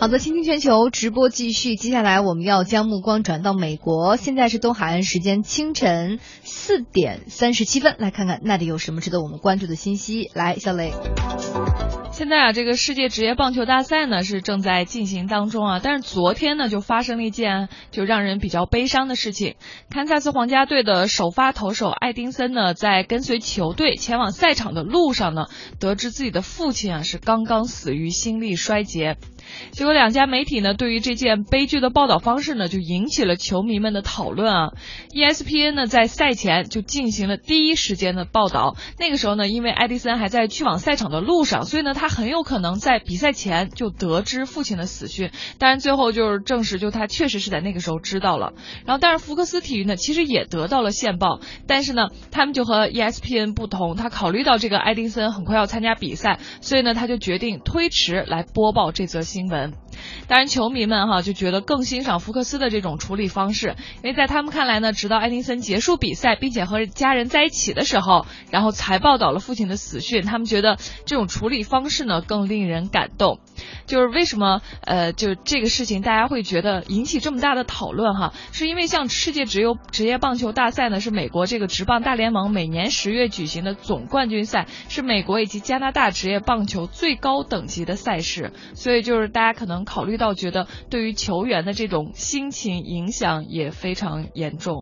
好的，倾听全球直播继续。接下来我们要将目光转到美国，现在是东海岸时间清晨四点三十七分，来看看那里有什么值得我们关注的信息。来，小雷。现在啊，这个世界职业棒球大赛呢是正在进行当中啊，但是昨天呢就发生了一件就让人比较悲伤的事情。堪萨斯皇家队的首发投手艾丁森呢，在跟随球队前往赛场的路上呢，得知自己的父亲啊是刚刚死于心力衰竭。结果两家媒体呢，对于这件悲剧的报道方式呢，就引起了球迷们的讨论啊。ESPN 呢在赛前就进行了第一时间的报道，那个时候呢，因为爱迪森还在去往赛场的路上，所以呢，他很有可能在比赛前就得知父亲的死讯。当然最后就是证实，就他确实是在那个时候知道了。然后，但是福克斯体育呢，其实也得到了线报，但是呢，他们就和 ESPN 不同，他考虑到这个爱迪森很快要参加比赛，所以呢，他就决定推迟来播报这则新。当然，球迷们哈就觉得更欣赏福克斯的这种处理方式，因为在他们看来呢，直到艾丁森结束比赛，并且和家人在一起的时候，然后才报道了父亲的死讯，他们觉得这种处理方式呢更令人感动。就是为什么呃，就这个事情大家会觉得引起这么大的讨论哈，是因为像世界职业职业棒球大赛呢，是美国这个职棒大联盟每年十月举行的总冠军赛，是美国以及加拿大职业棒球最高等级的赛事，所以就是。大家可能考虑到，觉得对于球员的这种心情影响也非常严重。